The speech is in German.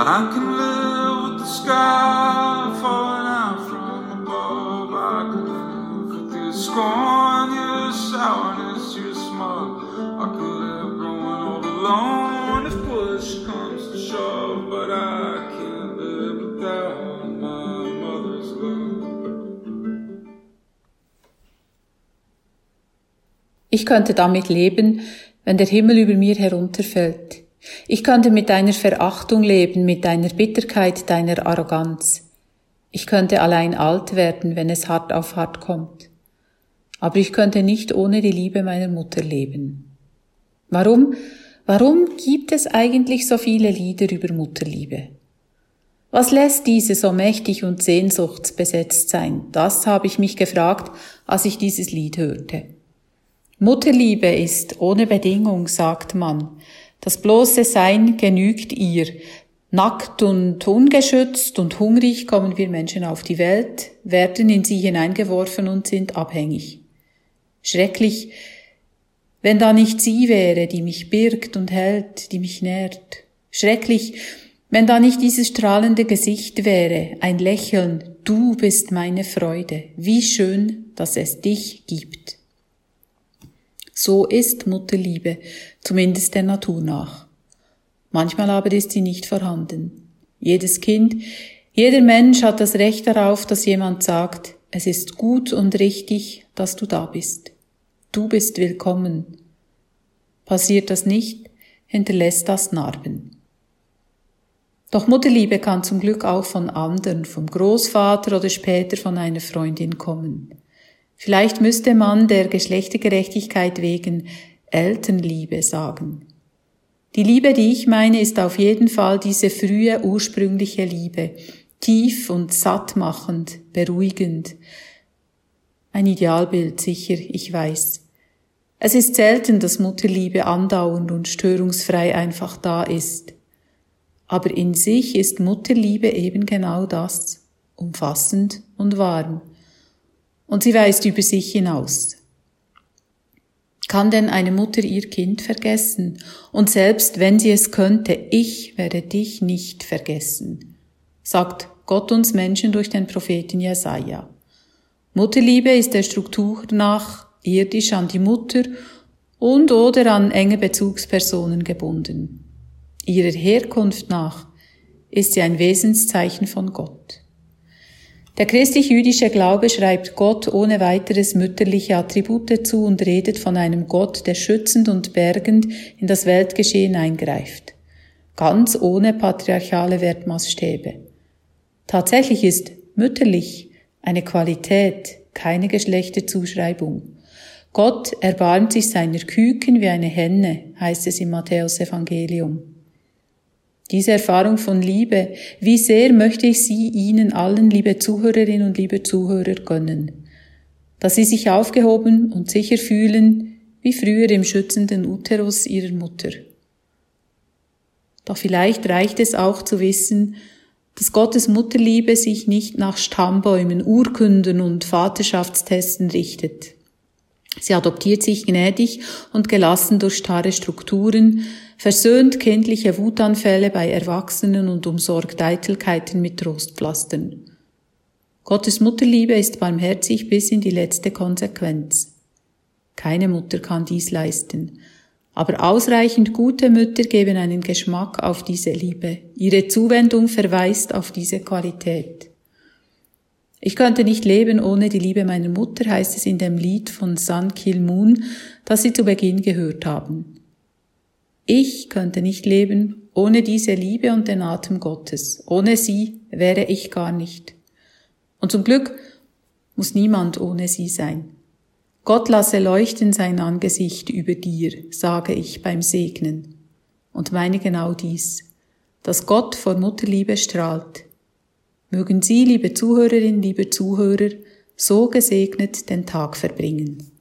I can live with the sky falling out from above. I can live with your scorn, your sourness, your smug. I could live growing all alone if push comes to shove, but I can't live without my mother's love. Ich könnte damit leben, wenn der Himmel über mir herunterfällt. Ich könnte mit deiner Verachtung leben, mit deiner Bitterkeit, deiner Arroganz. Ich könnte allein alt werden, wenn es hart auf hart kommt. Aber ich könnte nicht ohne die Liebe meiner Mutter leben. Warum? Warum gibt es eigentlich so viele Lieder über Mutterliebe? Was lässt diese so mächtig und sehnsuchtsbesetzt sein? Das habe ich mich gefragt, als ich dieses Lied hörte. Mutterliebe ist ohne Bedingung, sagt man. Das bloße Sein genügt ihr. Nackt und ungeschützt und hungrig kommen wir Menschen auf die Welt, werden in sie hineingeworfen und sind abhängig. Schrecklich, wenn da nicht sie wäre, die mich birgt und hält, die mich nährt. Schrecklich, wenn da nicht dieses strahlende Gesicht wäre, ein Lächeln, du bist meine Freude, wie schön, dass es dich gibt. So ist Mutterliebe, zumindest der Natur nach. Manchmal aber ist sie nicht vorhanden. Jedes Kind, jeder Mensch hat das Recht darauf, dass jemand sagt, es ist gut und richtig, dass du da bist. Du bist willkommen. Passiert das nicht, hinterlässt das Narben. Doch Mutterliebe kann zum Glück auch von anderen, vom Großvater oder später von einer Freundin kommen. Vielleicht müsste man der Geschlechtergerechtigkeit wegen Elternliebe sagen. Die Liebe, die ich meine, ist auf jeden Fall diese frühe ursprüngliche Liebe, tief und sattmachend, beruhigend. Ein Idealbild, sicher, ich weiß. Es ist selten, dass Mutterliebe andauernd und störungsfrei einfach da ist. Aber in sich ist Mutterliebe eben genau das, umfassend und warm und sie weist über sich hinaus. Kann denn eine Mutter ihr Kind vergessen? Und selbst wenn sie es könnte, ich werde dich nicht vergessen, sagt Gott uns Menschen durch den Propheten Jesaja. Mutterliebe ist der Struktur nach irdisch an die Mutter und oder an enge Bezugspersonen gebunden. Ihrer Herkunft nach ist sie ein Wesenszeichen von Gott. Der christlich-jüdische Glaube schreibt Gott ohne weiteres mütterliche Attribute zu und redet von einem Gott, der schützend und bergend in das Weltgeschehen eingreift. Ganz ohne patriarchale Wertmaßstäbe. Tatsächlich ist mütterlich eine Qualität, keine Geschlechterzuschreibung. Gott erbarmt sich seiner Küken wie eine Henne, heißt es im Matthäus Evangelium. Diese Erfahrung von Liebe, wie sehr möchte ich sie Ihnen allen, liebe Zuhörerinnen und liebe Zuhörer, gönnen, dass Sie sich aufgehoben und sicher fühlen, wie früher im schützenden Uterus Ihrer Mutter. Doch vielleicht reicht es auch zu wissen, dass Gottes Mutterliebe sich nicht nach Stammbäumen, Urkunden und Vaterschaftstesten richtet. Sie adoptiert sich gnädig und gelassen durch starre Strukturen, versöhnt kindliche Wutanfälle bei Erwachsenen und umsorgt Eitelkeiten mit Trostpflastern. Gottes Mutterliebe ist barmherzig bis in die letzte Konsequenz. Keine Mutter kann dies leisten. Aber ausreichend gute Mütter geben einen Geschmack auf diese Liebe. Ihre Zuwendung verweist auf diese Qualität. Ich könnte nicht leben ohne die Liebe meiner Mutter, heißt es in dem Lied von Sun Kil Moon, das Sie zu Beginn gehört haben. Ich könnte nicht leben ohne diese Liebe und den Atem Gottes. Ohne sie wäre ich gar nicht. Und zum Glück muss niemand ohne sie sein. Gott lasse leuchten sein Angesicht über dir, sage ich beim Segnen. Und meine genau dies, dass Gott vor Mutterliebe strahlt. Mögen Sie, liebe Zuhörerinnen, liebe Zuhörer, so gesegnet den Tag verbringen.